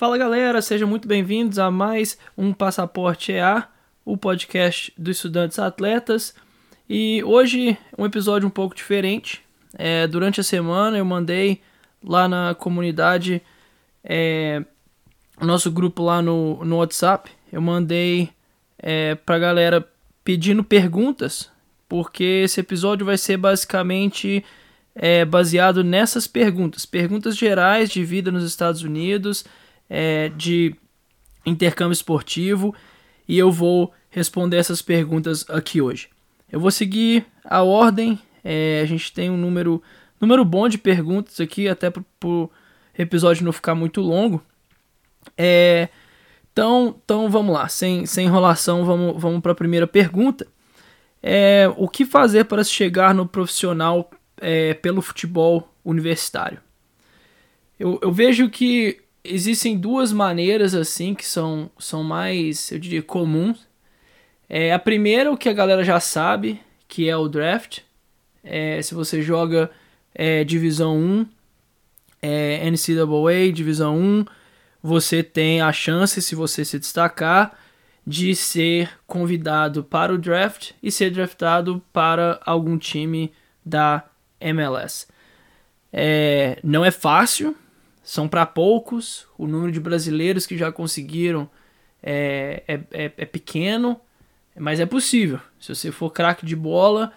Fala galera, sejam muito bem-vindos a mais um Passaporte EA, o podcast dos estudantes atletas. E hoje um episódio um pouco diferente. É, durante a semana eu mandei lá na comunidade, é, nosso grupo lá no, no WhatsApp, eu mandei é, pra galera pedindo perguntas, porque esse episódio vai ser basicamente é, baseado nessas perguntas, perguntas gerais de vida nos Estados Unidos é, de intercâmbio esportivo e eu vou responder essas perguntas aqui hoje. Eu vou seguir a ordem, é, a gente tem um número, número bom de perguntas aqui, até para o episódio não ficar muito longo. É, então, então vamos lá, sem, sem enrolação, vamos, vamos para a primeira pergunta. É, o que fazer para chegar no profissional é, pelo futebol universitário? Eu, eu vejo que existem duas maneiras assim que são, são mais, eu diria, comuns. É, a primeira, o que a galera já sabe, que é o draft. É, se você joga é, Divisão 1, é, NCAA, Divisão 1, você tem a chance, se você se destacar, de ser convidado para o draft e ser draftado para algum time da MLS. É, não é fácil, são para poucos, o número de brasileiros que já conseguiram é, é, é, é pequeno, mas é possível. Se você for craque de bola,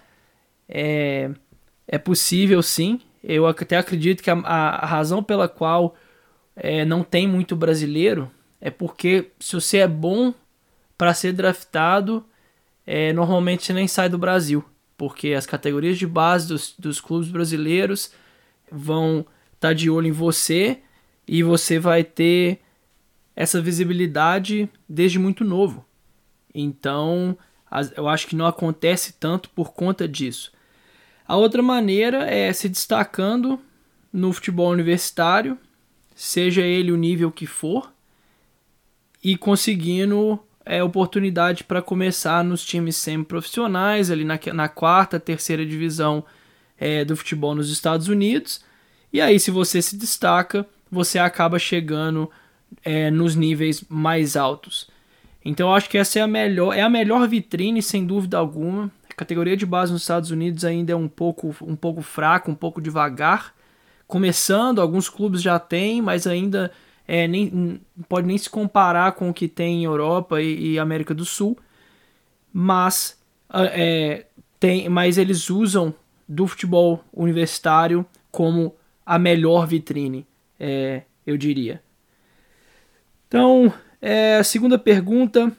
é, é possível sim. Eu até acredito que a, a razão pela qual é, não tem muito brasileiro é porque se você é bom para ser draftado, é, normalmente você nem sai do Brasil, porque as categorias de base dos, dos clubes brasileiros vão tá de olho em você e você vai ter essa visibilidade desde muito novo. Então, eu acho que não acontece tanto por conta disso. A outra maneira é se destacando no futebol universitário, seja ele o nível que for, e conseguindo é, oportunidade para começar nos times semi-profissionais, ali na, na quarta, terceira divisão é, do futebol nos Estados Unidos e aí, se você se destaca, você acaba chegando é, nos níveis mais altos. Então, eu acho que essa é a melhor, é a melhor vitrine, sem dúvida alguma. A categoria de base nos Estados Unidos ainda é um pouco, um pouco fraca, um pouco devagar. Começando, alguns clubes já têm, mas ainda é, nem, pode nem se comparar com o que tem em Europa e, e América do Sul. Mas, é, tem, mas eles usam do futebol universitário como a melhor vitrine, é, eu diria. Então, é, a segunda pergunta: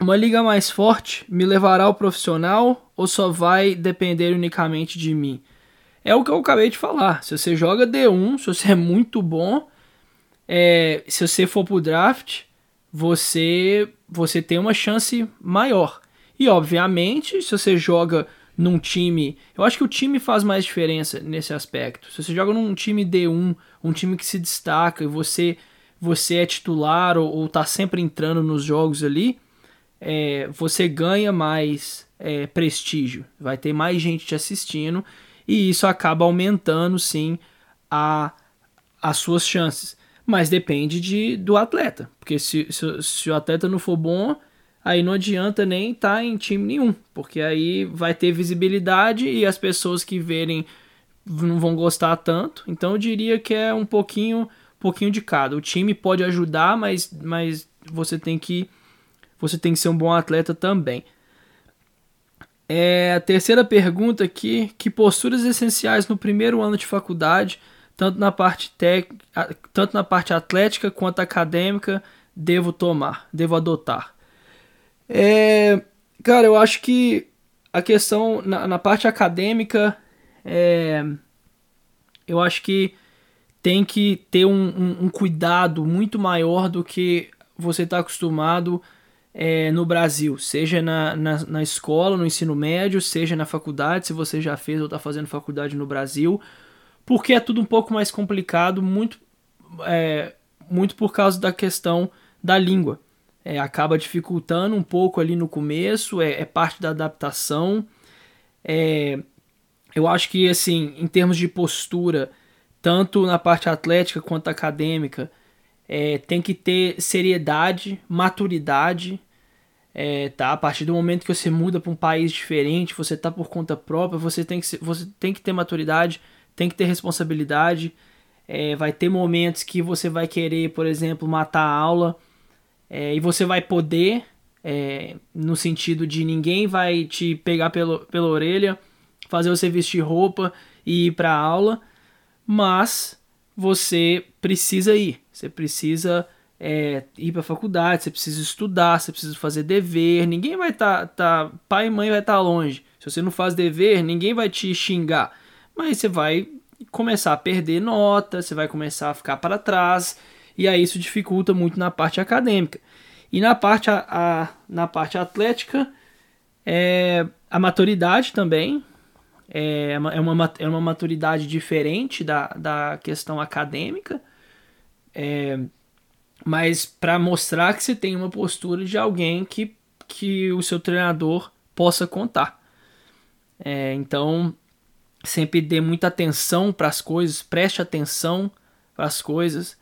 uma liga mais forte me levará ao profissional ou só vai depender unicamente de mim? É o que eu acabei de falar. Se você joga D1, se você é muito bom, é, se você for pro draft, você você tem uma chance maior. E obviamente, se você joga num time. Eu acho que o time faz mais diferença nesse aspecto. Se você joga num time D1, um time que se destaca e você você é titular ou, ou tá sempre entrando nos jogos ali, é, você ganha mais é, prestígio. Vai ter mais gente te assistindo e isso acaba aumentando sim a, as suas chances. Mas depende de, do atleta. Porque se, se, se o atleta não for bom, aí não adianta nem estar tá em time nenhum, porque aí vai ter visibilidade e as pessoas que verem não vão gostar tanto. Então eu diria que é um pouquinho, pouquinho de cada. O time pode ajudar, mas, mas você tem que você tem que ser um bom atleta também. É, a terceira pergunta aqui, que posturas essenciais no primeiro ano de faculdade, tanto na parte tec, tanto na parte atlética quanto acadêmica, devo tomar, devo adotar? É, cara, eu acho que a questão na, na parte acadêmica, é, eu acho que tem que ter um, um, um cuidado muito maior do que você está acostumado é, no Brasil, seja na, na, na, escola, no ensino médio, seja na faculdade, se você já fez ou está fazendo faculdade no Brasil, porque é tudo um pouco mais complicado, muito, é, muito por causa da questão da língua é, acaba dificultando um pouco ali no começo, é, é parte da adaptação. É, eu acho que, assim, em termos de postura, tanto na parte atlética quanto acadêmica, é, tem que ter seriedade, maturidade, é, tá? A partir do momento que você muda para um país diferente, você tá por conta própria, você tem que, ser, você tem que ter maturidade, tem que ter responsabilidade. É, vai ter momentos que você vai querer, por exemplo, matar a aula é, e você vai poder, é, no sentido de ninguém vai te pegar pelo, pela orelha, fazer você vestir roupa e ir para aula, mas você precisa ir, você precisa é, ir para faculdade, você precisa estudar, você precisa fazer dever, ninguém vai estar, tá, tá, pai e mãe vai estar tá longe. Se você não faz dever, ninguém vai te xingar, mas você vai começar a perder nota, você vai começar a ficar para trás, e aí isso dificulta muito na parte acadêmica. E na parte, a, a na parte atlética, é, a maturidade também, é, é uma, é uma maturidade diferente da, da questão acadêmica, é, mas para mostrar que você tem uma postura de alguém que, que o seu treinador possa contar. É, então, sempre dê muita atenção para as coisas, preste atenção para as coisas,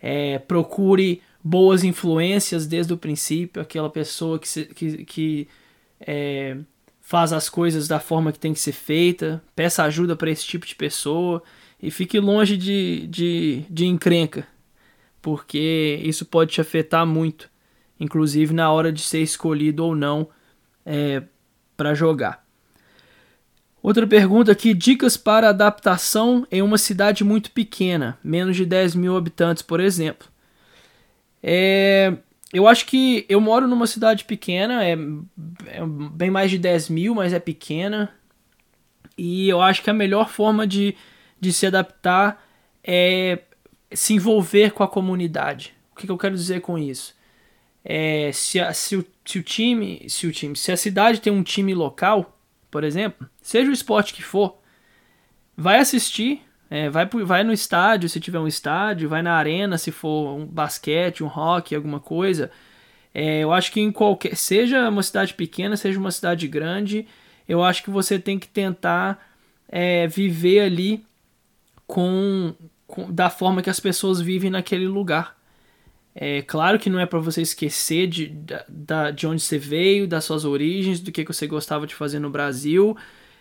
é, procure boas influências desde o princípio, aquela pessoa que, se, que, que é, faz as coisas da forma que tem que ser feita, peça ajuda para esse tipo de pessoa e fique longe de, de, de encrenca, porque isso pode te afetar muito, inclusive na hora de ser escolhido ou não é, para jogar. Outra pergunta aqui: dicas para adaptação em uma cidade muito pequena, menos de 10 mil habitantes, por exemplo. É, eu acho que eu moro numa cidade pequena, é, é, bem mais de 10 mil, mas é pequena. E eu acho que a melhor forma de, de se adaptar é se envolver com a comunidade. O que, que eu quero dizer com isso? É, se, a, se, o, se o time, se o time, se a cidade tem um time local, por exemplo, seja o esporte que for, vai assistir, é, vai, vai no estádio se tiver um estádio, vai na arena se for um basquete, um hockey, alguma coisa. É, eu acho que em qualquer. Seja uma cidade pequena, seja uma cidade grande, eu acho que você tem que tentar é, viver ali com, com, da forma que as pessoas vivem naquele lugar. É claro que não é para você esquecer de, de onde você veio, das suas origens, do que, que você gostava de fazer no Brasil.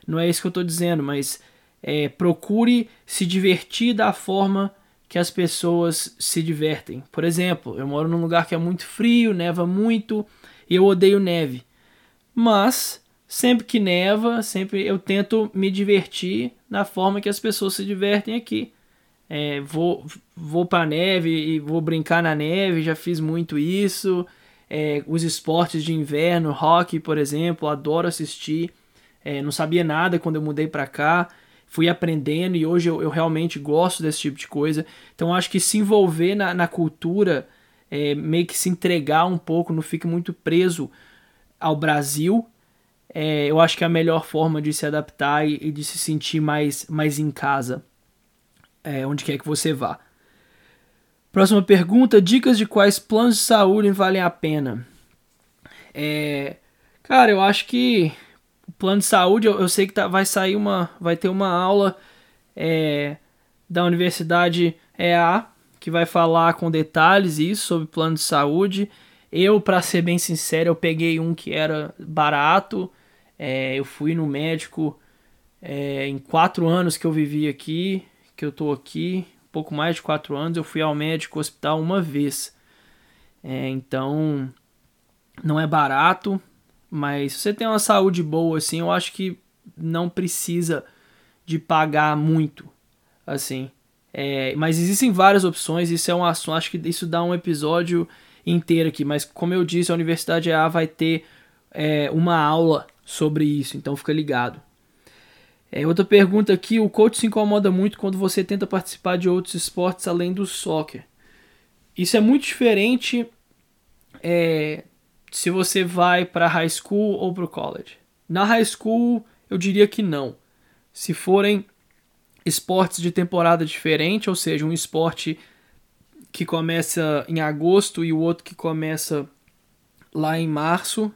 Não é isso que eu estou dizendo, mas é, procure se divertir da forma que as pessoas se divertem. Por exemplo, eu moro num lugar que é muito frio, neva muito e eu odeio neve. Mas sempre que neva, sempre eu tento me divertir na forma que as pessoas se divertem aqui. É, vou vou para neve e vou brincar na neve, já fiz muito isso. É, os esportes de inverno, hockey, por exemplo, adoro assistir. É, não sabia nada quando eu mudei para cá fui aprendendo e hoje eu, eu, realmente gosto desse tipo de coisa. Então acho que se envolver na, na cultura, é, meio que se entregar um pouco, não fique muito preso ao Brasil, é, eu acho que é a melhor forma de se adaptar e, e de se sentir mais, mais em casa, é, onde quer que você vá. Próxima pergunta: dicas de quais planos de saúde valem a pena? É, cara, eu acho que plano de saúde, eu, eu sei que tá, vai sair uma. Vai ter uma aula é, da Universidade EA que vai falar com detalhes isso sobre plano de saúde. Eu, para ser bem sincero, eu peguei um que era barato. É, eu fui no médico é, em quatro anos que eu vivi aqui, que eu tô aqui, pouco mais de quatro anos, eu fui ao médico hospital uma vez. É, então, não é barato, mas se você tem uma saúde boa, assim, eu acho que não precisa de pagar muito, assim. É, mas existem várias opções, isso é um assunto, acho que isso dá um episódio inteiro aqui. Mas como eu disse, a Universidade A vai ter é, uma aula sobre isso, então fica ligado. É, outra pergunta aqui, o coach se incomoda muito quando você tenta participar de outros esportes além do soccer. Isso é muito diferente é, se você vai para high school ou para o college. Na high school, eu diria que não. Se forem esportes de temporada diferente, ou seja, um esporte que começa em agosto e o outro que começa lá em março,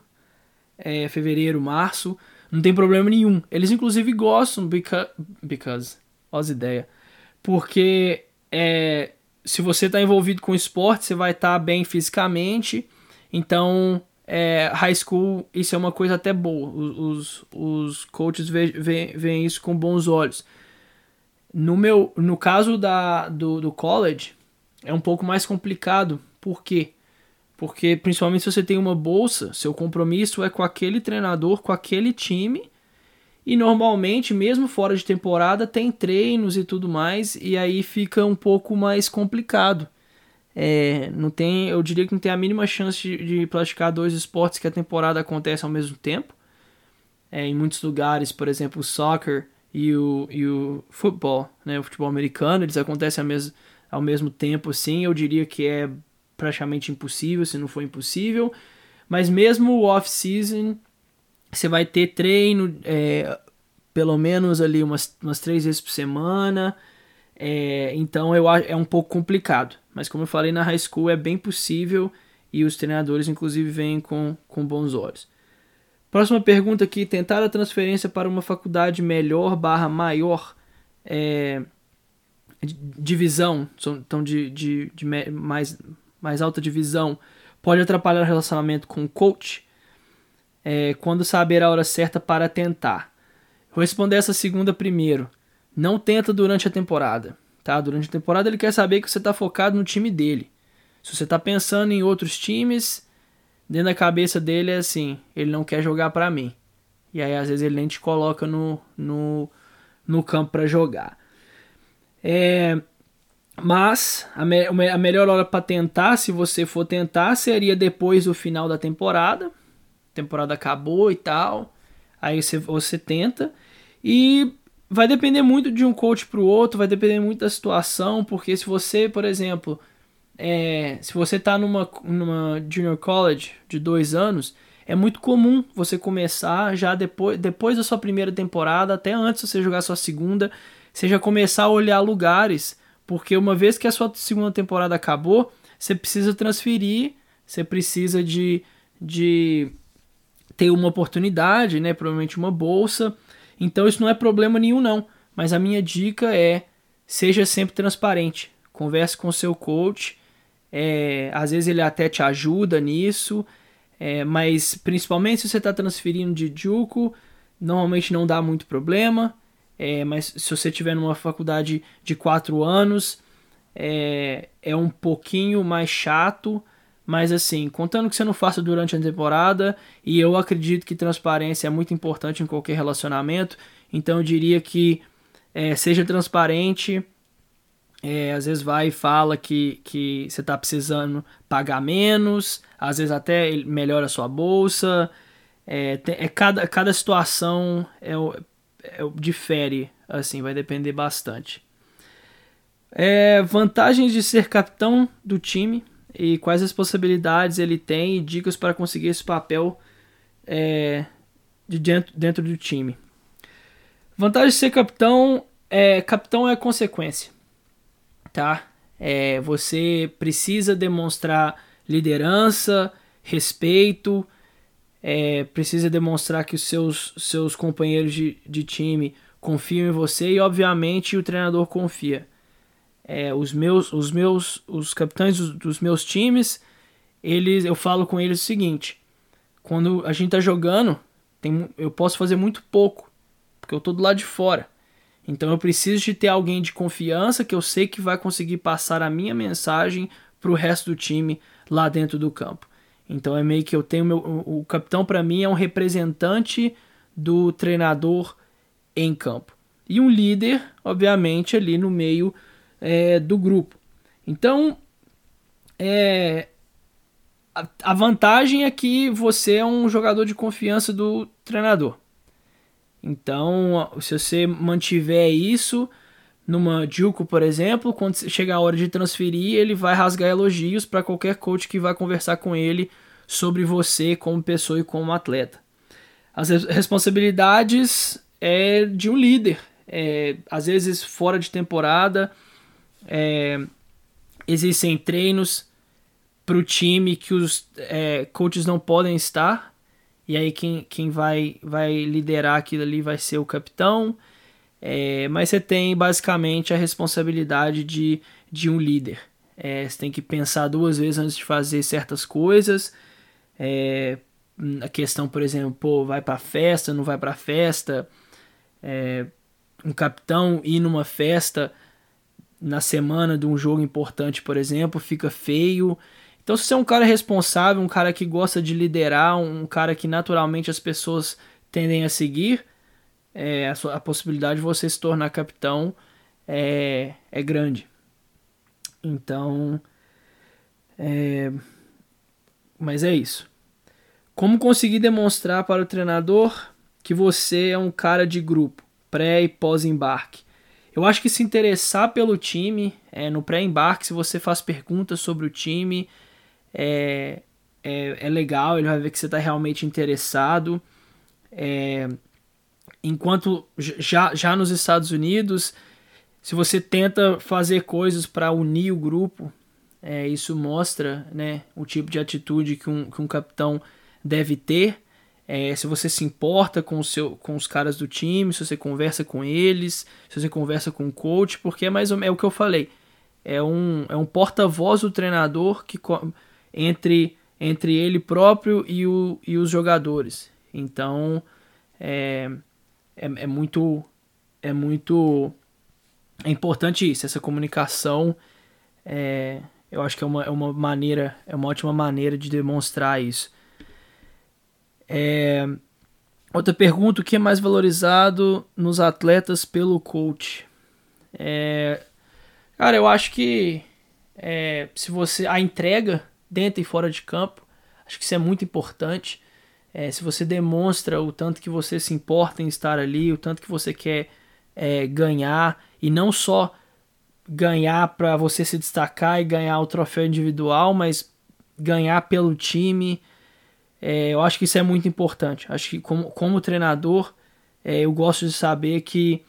é, fevereiro, março, não tem problema nenhum. Eles inclusive gostam because, because as ideia, porque é, se você está envolvido com esporte, você vai estar tá bem fisicamente. Então, é, high school, isso é uma coisa até boa. Os, os coaches veem isso com bons olhos. No, meu, no caso da, do, do college, é um pouco mais complicado. Por quê? Porque, principalmente se você tem uma bolsa, seu compromisso é com aquele treinador, com aquele time. E normalmente, mesmo fora de temporada, tem treinos e tudo mais, e aí fica um pouco mais complicado. É, não tem, eu diria que não tem a mínima chance de, de praticar dois esportes que a temporada acontece ao mesmo tempo. É, em muitos lugares, por exemplo, o soccer e o, e o futebol, né, o futebol americano, eles acontecem ao mesmo, ao mesmo tempo, assim, eu diria que é praticamente impossível, se não for impossível. Mas mesmo o off-season, você vai ter treino é, pelo menos ali umas, umas três vezes por semana. É, então eu, é um pouco complicado. Mas como eu falei na high school, é bem possível e os treinadores, inclusive, vêm com, com bons olhos. Próxima pergunta aqui: tentar a transferência para uma faculdade melhor barra maior é, divisão, então de, de, de mais, mais alta divisão, pode atrapalhar o relacionamento com o coach? É, quando saber a hora certa para tentar? Vou responder essa segunda primeiro. Não tenta durante a temporada. Tá? Durante a temporada ele quer saber que você está focado no time dele. Se você está pensando em outros times, dentro da cabeça dele é assim, ele não quer jogar para mim. E aí às vezes ele nem te coloca no, no, no campo para jogar. É, mas a, me, a melhor hora para tentar, se você for tentar, seria depois do final da temporada. A temporada acabou e tal. Aí você, você tenta. E vai depender muito de um coach para o outro, vai depender muito da situação, porque se você, por exemplo, é, se você está numa, numa junior college de dois anos, é muito comum você começar já depois, depois da sua primeira temporada, até antes de você jogar sua segunda, você já começar a olhar lugares, porque uma vez que a sua segunda temporada acabou, você precisa transferir, você precisa de, de ter uma oportunidade, né, provavelmente uma bolsa, então isso não é problema nenhum não, mas a minha dica é seja sempre transparente, converse com o seu coach, é, às vezes ele até te ajuda nisso, é, mas principalmente se você está transferindo de Juco, normalmente não dá muito problema, é, mas se você tiver numa faculdade de quatro anos, é, é um pouquinho mais chato, mas assim, contando que você não faça durante a temporada, e eu acredito que transparência é muito importante em qualquer relacionamento, então eu diria que é, seja transparente. É, às vezes vai e fala que, que você está precisando pagar menos, às vezes até melhora a sua bolsa. É, é cada, cada situação é, difere, assim, vai depender bastante. É, vantagens de ser capitão do time e quais as possibilidades ele tem e dicas para conseguir esse papel é, de dentro, dentro do time. Vantagem de ser capitão é capitão é consequência, tá? É, você precisa demonstrar liderança, respeito, é, precisa demonstrar que os seus, seus companheiros de, de time confiam em você e obviamente o treinador confia. É, os meus os meus os capitães dos, dos, meus times eles eu falo com eles o seguinte quando a gente tá jogando tem, eu posso fazer muito pouco porque eu tô do lado de fora. Então eu preciso de ter alguém de confiança que eu sei que vai conseguir passar a minha mensagem para o resto do time lá dentro do campo então é meio que eu tenho meu o, capitão para mim é um representante do treinador em campo e um líder obviamente ali no meio é, do grupo. Então, é, a, a vantagem é que você é um jogador de confiança do treinador. Então, se você mantiver isso numa Juco, por exemplo, quando chegar a hora de transferir, ele vai rasgar elogios para qualquer coach que vai conversar com ele sobre você como pessoa e como atleta. As responsabilidades é de um líder, é, às vezes fora de temporada, é, existem treinos para o time que os é, coaches não podem estar. E aí quem, quem vai, vai liderar aquilo ali vai ser o capitão. É, mas você tem basicamente a responsabilidade de, de um líder. É, você tem que pensar duas vezes antes de fazer certas coisas. É, a questão, por exemplo, pô, vai pra festa, não vai pra festa. É, um capitão ir numa festa na semana de um jogo importante, por exemplo, fica feio. Então, se você é um cara responsável, um cara que gosta de liderar, um cara que naturalmente as pessoas tendem a seguir, é, a, sua, a, possibilidade de você se tornar capitão é, é grande. Então, é, mas é isso. Como conseguir demonstrar para o treinador que você é um cara de grupo, pré e pós-embarque? Eu acho que se interessar pelo time, é, no pré-embarque, se você faz perguntas sobre o time, é, é, é, legal, ele vai ver que você está realmente interessado. É, enquanto já, já nos Estados Unidos, se você tenta fazer coisas para unir o grupo, é, isso mostra né, o tipo de atitude que um, que um capitão deve ter. É, se você se importa com, o seu, com os caras do time, se você conversa com eles, se você conversa com o coach, porque é mais ou menos é o que eu falei. É um, é um porta-voz do treinador que entre, entre ele próprio e, o, e os jogadores. Então é, é, é muito é muito é importante isso, essa comunicação. É, eu acho que é uma, é uma maneira, é uma ótima maneira de demonstrar isso. É, outra pergunta: o que é mais valorizado nos atletas pelo coach? É, cara, eu acho que é, se você a entrega dentro e fora de campo, acho que isso é muito importante. É, se você demonstra o tanto que você se importa em estar ali, o tanto que você quer é, ganhar e não só ganhar para você se destacar e ganhar o troféu individual, mas ganhar pelo time, é, eu acho que isso é muito importante. Acho que como, como treinador, é, eu gosto de saber que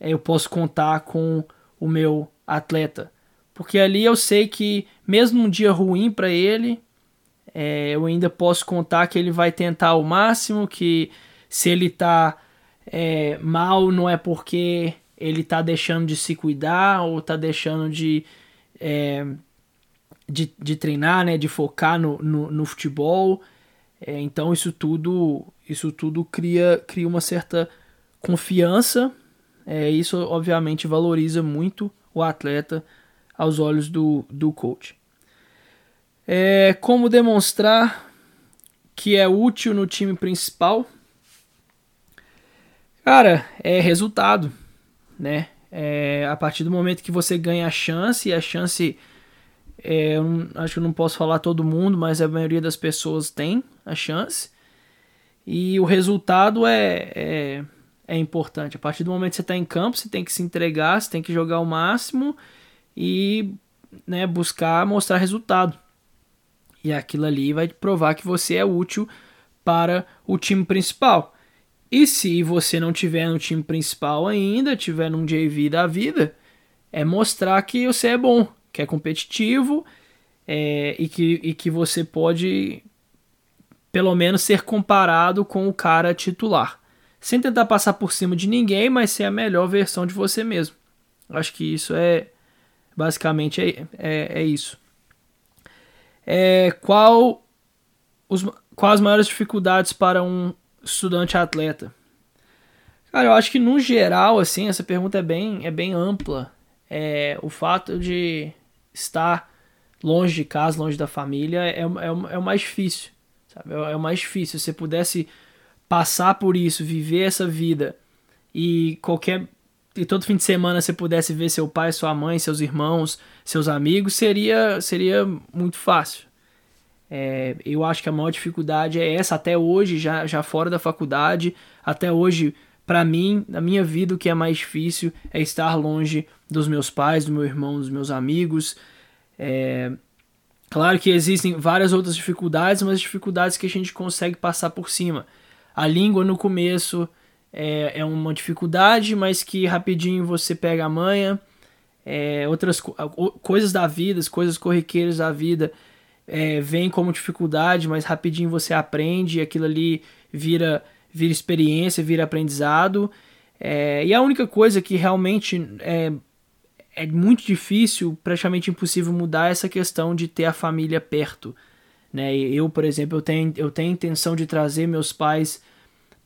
é, eu posso contar com o meu atleta. Porque ali eu sei que, mesmo num dia ruim para ele, é, eu ainda posso contar que ele vai tentar o máximo, que se ele tá é, mal não é porque ele tá deixando de se cuidar ou tá deixando de, é, de, de, treinar, né, de focar no, no, no futebol. É, então isso tudo isso tudo cria, cria uma certa confiança. É, isso obviamente valoriza muito o atleta aos olhos do, do coach. É, como demonstrar que é útil no time principal? Cara, é resultado, né? É, a partir do momento que você ganha a chance, e a chance é, eu acho que não posso falar todo mundo, mas a maioria das pessoas tem a chance. E o resultado é, é, é importante. A partir do momento que você está em campo, você tem que se entregar, você tem que jogar o máximo e né, buscar mostrar resultado. E aquilo ali vai provar que você é útil para o time principal. E se você não tiver no time principal ainda, tiver num JV da vida, é mostrar que você é bom, que é competitivo é, e, que, e que você pode pelo menos ser comparado com o cara titular. Sem tentar passar por cima de ninguém, mas ser a melhor versão de você mesmo. Acho que isso é basicamente é, é, é isso. É, qual os, quais as maiores dificuldades para um estudante atleta? Cara, eu acho que no geral, assim, essa pergunta é bem, é bem ampla. É, o fato de estar longe de casa, longe da família, é, é, é o mais difícil. Sabe? É, é o mais difícil. Se você pudesse passar por isso, viver essa vida e qualquer e todo fim de semana você pudesse ver seu pai, sua mãe, seus irmãos, seus amigos, seria seria muito fácil. É, eu acho que a maior dificuldade é essa até hoje, já, já fora da faculdade, até hoje, para mim, na minha vida, o que é mais difícil é estar longe dos meus pais, do meu irmão, dos meus amigos. É, claro que existem várias outras dificuldades, mas dificuldades que a gente consegue passar por cima. A língua no começo é, é uma dificuldade, mas que rapidinho você pega a manha. É, outras co coisas da vida, as coisas corriqueiras da vida é, vêm como dificuldade, mas rapidinho você aprende aquilo ali vira, vira experiência, vira aprendizado. É, e a única coisa que realmente é, é muito difícil, praticamente impossível mudar essa questão de ter a família perto. Né? Eu, por exemplo, eu tenho, eu tenho intenção de trazer meus pais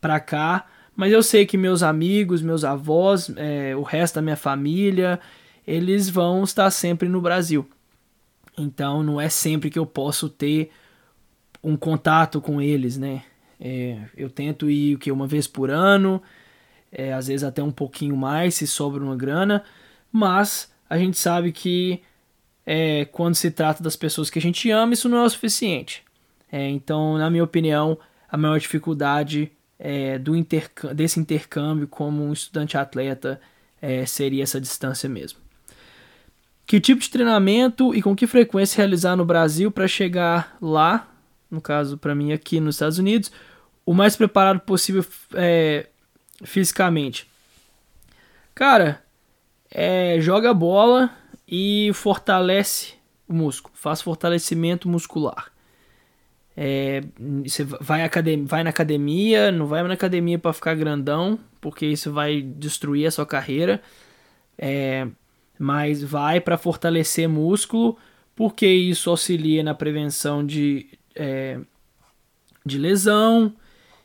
para cá, mas eu sei que meus amigos, meus avós, é, o resto da minha família, eles vão estar sempre no Brasil. Então não é sempre que eu posso ter um contato com eles, né? É, eu tento ir o que uma vez por ano, é, às vezes até um pouquinho mais se sobra uma grana, mas a gente sabe que é, quando se trata das pessoas que a gente ama, isso não é o suficiente. É, então, na minha opinião, a maior dificuldade é, do intercâmbio, desse intercâmbio como um estudante atleta é, seria essa distância mesmo. Que tipo de treinamento e com que frequência realizar no Brasil para chegar lá, no caso para mim aqui nos Estados Unidos, o mais preparado possível é, fisicamente? Cara, é, joga bola e fortalece o músculo, faz fortalecimento muscular. É, você vai, vai na academia, não vai na academia para ficar grandão, porque isso vai destruir a sua carreira. É, mas vai para fortalecer músculo, porque isso auxilia na prevenção de, é, de lesão,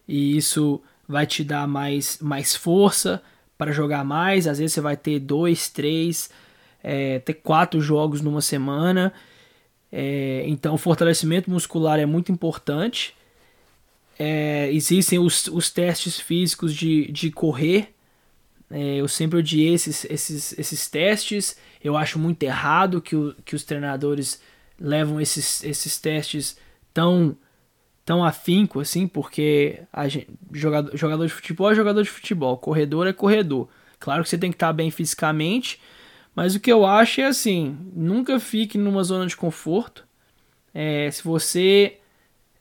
e isso vai te dar mais, mais força para jogar mais. Às vezes você vai ter dois, três, é, ter quatro jogos numa semana. É, então, o fortalecimento muscular é muito importante. É, existem os, os testes físicos de, de correr. É, eu sempre odiei esses, esses, esses testes. Eu acho muito errado que, o, que os treinadores levam esses, esses testes tão, tão afinco assim, porque gente, jogador, jogador de futebol é jogador de futebol, corredor é corredor. Claro que você tem que estar bem fisicamente, mas o que eu acho é assim: nunca fique numa zona de conforto. É, se você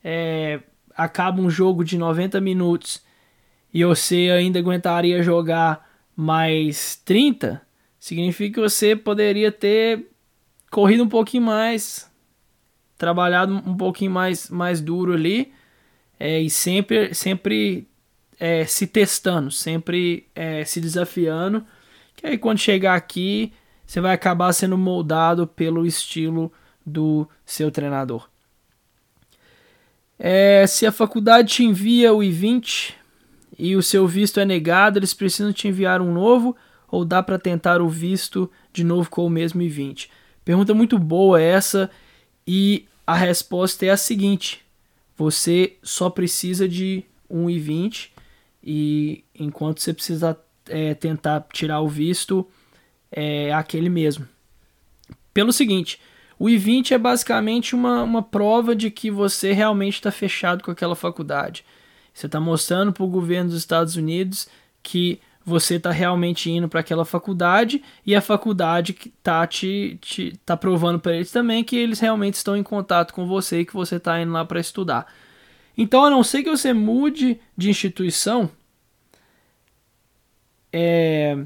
é, acaba um jogo de 90 minutos e você ainda aguentaria jogar mais 30, significa que você poderia ter corrido um pouquinho mais, trabalhado um pouquinho mais, mais duro ali é, e sempre, sempre é, se testando, sempre é, se desafiando. Que aí quando chegar aqui você vai acabar sendo moldado pelo estilo do seu treinador. É, se a faculdade te envia o I-20 e o seu visto é negado, eles precisam te enviar um novo ou dá para tentar o visto de novo com o mesmo I-20? Pergunta muito boa essa e a resposta é a seguinte: você só precisa de um I-20 e enquanto você precisa é, tentar tirar o visto, é aquele mesmo. Pelo seguinte, o I-20 é basicamente uma, uma prova de que você realmente está fechado com aquela faculdade. Você está mostrando para o governo dos Estados Unidos que você está realmente indo para aquela faculdade e a faculdade está te, te tá provando para eles também que eles realmente estão em contato com você e que você está indo lá para estudar. Então, a não ser que você mude de instituição, é,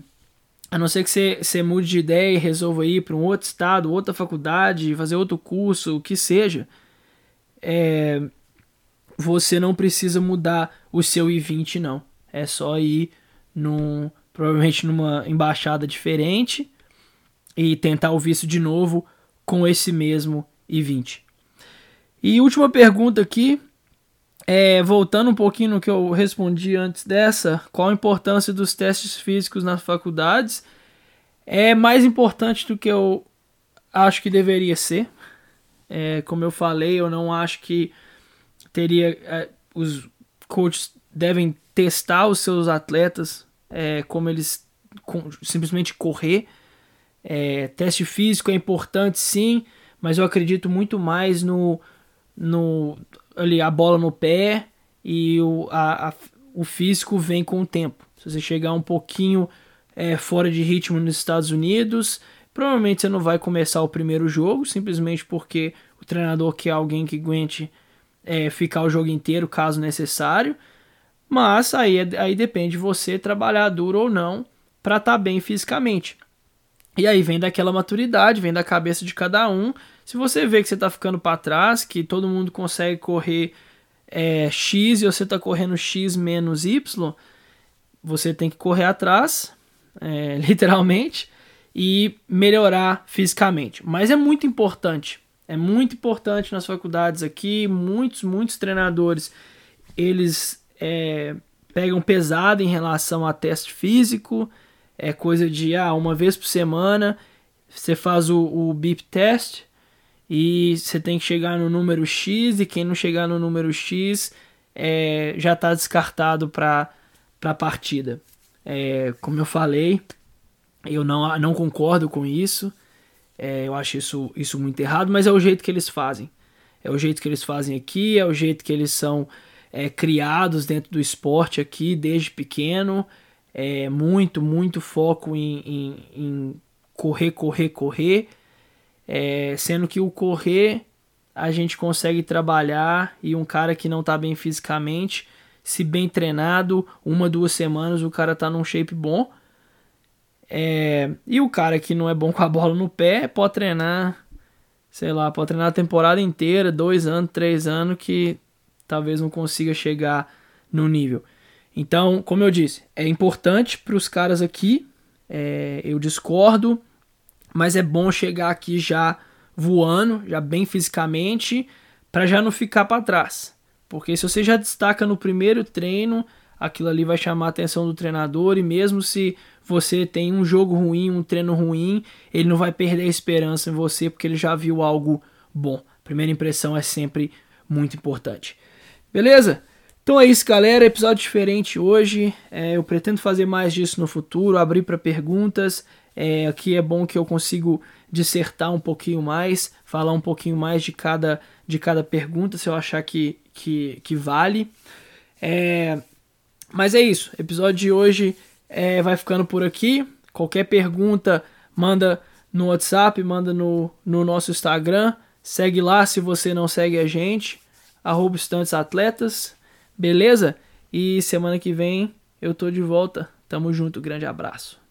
a não ser que você, você mude de ideia e resolva ir para um outro estado, outra faculdade, fazer outro curso, o que seja, é, você não precisa mudar o seu I-20, não. É só ir num, provavelmente numa embaixada diferente e tentar o visto de novo com esse mesmo I-20. E última pergunta aqui, é, voltando um pouquinho no que eu respondi antes dessa, qual a importância dos testes físicos nas faculdades? É mais importante do que eu acho que deveria ser. É, como eu falei, eu não acho que teria. É, os coaches devem testar os seus atletas é, como eles com, simplesmente correr. É, teste físico é importante sim, mas eu acredito muito mais no, no ali a bola no pé e o, a, a, o físico vem com o tempo. Se você chegar um pouquinho é, fora de ritmo nos Estados Unidos, provavelmente você não vai começar o primeiro jogo, simplesmente porque o treinador quer alguém que aguente é, ficar o jogo inteiro, caso necessário. Mas aí, é, aí depende de você trabalhar duro ou não para estar tá bem fisicamente. E aí vem daquela maturidade, vem da cabeça de cada um se você vê que você está ficando para trás, que todo mundo consegue correr é, X e você está correndo X menos Y, você tem que correr atrás, é, literalmente, e melhorar fisicamente. Mas é muito importante, é muito importante nas faculdades aqui, muitos, muitos treinadores, eles é, pegam pesado em relação a teste físico, é coisa de ah, uma vez por semana você faz o, o BIP test e você tem que chegar no número X e quem não chegar no número X é, já está descartado para a partida. É, como eu falei, eu não, não concordo com isso. É, eu acho isso, isso muito errado, mas é o jeito que eles fazem. É o jeito que eles fazem aqui, é o jeito que eles são é, criados dentro do esporte aqui desde pequeno. É muito, muito foco em, em, em correr, correr, correr. É, sendo que o correr a gente consegue trabalhar e um cara que não está bem fisicamente, se bem treinado, uma, duas semanas o cara tá num shape bom. É, e o cara que não é bom com a bola no pé pode treinar, sei lá, pode treinar a temporada inteira, dois anos, três anos, que talvez não consiga chegar no nível. Então, como eu disse, é importante para os caras aqui. É, eu discordo, mas é bom chegar aqui já voando, já bem fisicamente, para já não ficar para trás. Porque se você já destaca no primeiro treino, aquilo ali vai chamar a atenção do treinador e mesmo se você tem um jogo ruim, um treino ruim, ele não vai perder a esperança em você porque ele já viu algo bom. Primeira impressão é sempre muito importante. Beleza? Então é isso, galera. Episódio diferente hoje. É, eu pretendo fazer mais disso no futuro, abrir para perguntas. É, aqui é bom que eu consigo dissertar um pouquinho mais, falar um pouquinho mais de cada, de cada pergunta, se eu achar que, que, que vale. É, mas é isso. Episódio de hoje é, vai ficando por aqui. Qualquer pergunta, manda no WhatsApp, manda no, no nosso Instagram. Segue lá se você não segue a gente. Arroba Atletas. Beleza? E semana que vem eu tô de volta. Tamo junto. Grande abraço.